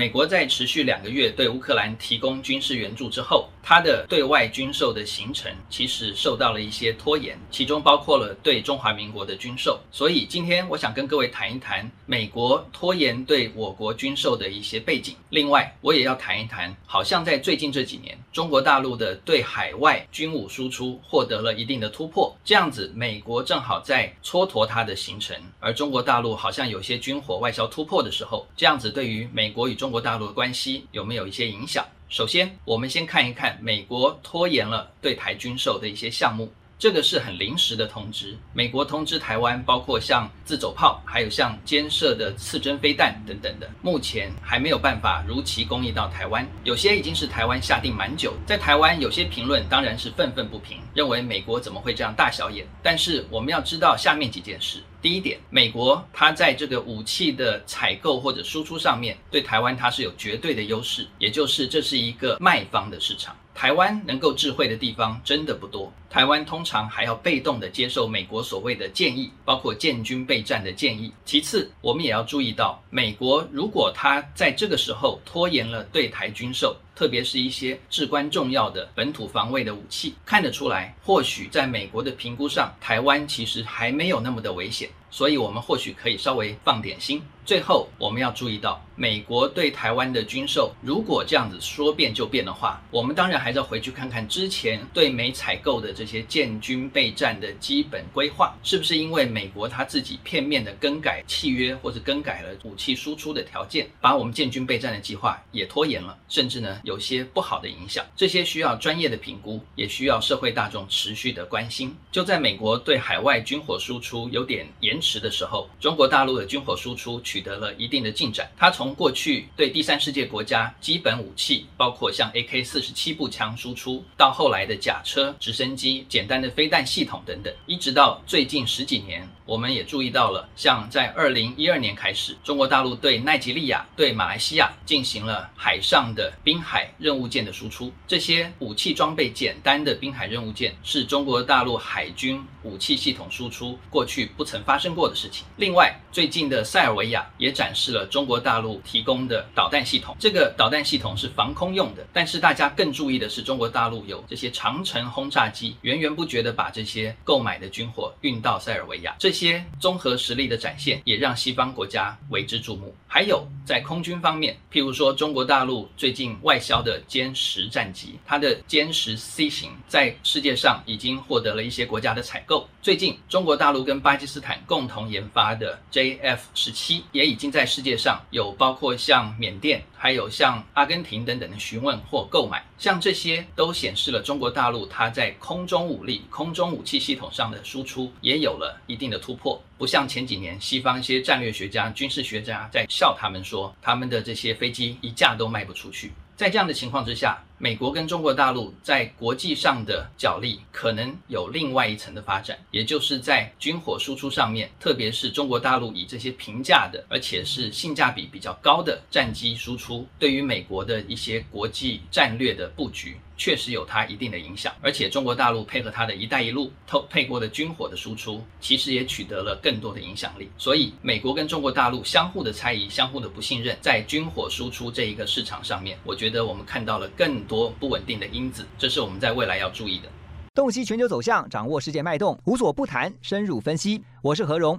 美国在持续两个月对乌克兰提供军事援助之后，它的对外军售的行程其实受到了一些拖延，其中包括了对中华民国的军售。所以今天我想跟各位谈一谈美国拖延对我国军售的一些背景。另外，我也要谈一谈，好像在最近这几年，中国大陆的对海外军武输出获得了一定的突破，这样子，美国正好在蹉跎它的行程，而中国大陆好像有些军火外销突破的时候，这样子对于美国与中中国大陆的关系有没有一些影响？首先，我们先看一看美国拖延了对台军售的一些项目。这个是很临时的通知，美国通知台湾，包括像自走炮，还有像肩射的刺针飞弹等等的，目前还没有办法如期供应到台湾。有些已经是台湾下定蛮久，在台湾有些评论当然是愤愤不平，认为美国怎么会这样大小眼？但是我们要知道下面几件事。第一点，美国它在这个武器的采购或者输出上面，对台湾它是有绝对的优势，也就是这是一个卖方的市场。台湾能够智慧的地方真的不多，台湾通常还要被动的接受美国所谓的建议，包括建军备战的建议。其次，我们也要注意到，美国如果它在这个时候拖延了对台军售，特别是一些至关重要的本土防卫的武器，看得出来，或许在美国的评估上，台湾其实还没有那么的危险，所以我们或许可以稍微放点心。最后，我们要注意到，美国对台湾的军售，如果这样子说变就变的话，我们当然还是要回去看看之前对美采购的这些建军备战的基本规划，是不是因为美国他自己片面的更改契约，或者更改了武器输出的条件，把我们建军备战的计划也拖延了，甚至呢有些不好的影响。这些需要专业的评估，也需要社会大众持续的关心。就在美国对海外军火输出有点严延迟的时候，中国大陆的军火输出取。得了一定的进展。它从过去对第三世界国家基本武器，包括像 AK 四十七步枪输出，到后来的甲车、直升机、简单的飞弹系统等等，一直到最近十几年，我们也注意到了，像在二零一二年开始，中国大陆对奈及利亚、对马来西亚进行了海上的滨海任务舰的输出。这些武器装备简单的滨海任务舰，是中国大陆海军武器系统输出过去不曾发生过的事情。另外，最近的塞尔维亚。也展示了中国大陆提供的导弹系统。这个导弹系统是防空用的，但是大家更注意的是，中国大陆有这些长城轰炸机，源源不绝地把这些购买的军火运到塞尔维亚。这些综合实力的展现，也让西方国家为之注目。还有在空军方面，譬如说中国大陆最近外销的歼十战机，它的歼十 C 型在世界上已经获得了一些国家的采购。最近中国大陆跟巴基斯坦共共同研发的 JF 十七也已经在世界上有包括像缅甸，还有像阿根廷等等的询问或购买，像这些都显示了中国大陆它在空中武力、空中武器系统上的输出也有了一定的突破，不像前几年西方一些战略学家、军事学家在笑他们说，他们的这些飞机一架都卖不出去。在这样的情况之下，美国跟中国大陆在国际上的角力可能有另外一层的发展，也就是在军火输出上面，特别是中国大陆以这些平价的，而且是性价比比较高的战机输出，对于美国的一些国际战略的布局。确实有它一定的影响，而且中国大陆配合它的一带一路偷配过的军火的输出，其实也取得了更多的影响力。所以，美国跟中国大陆相互的猜疑、相互的不信任，在军火输出这一个市场上面，我觉得我们看到了更多不稳定的因子，这是我们在未来要注意的。洞悉全球走向，掌握世界脉动，无所不谈，深入分析。我是何荣，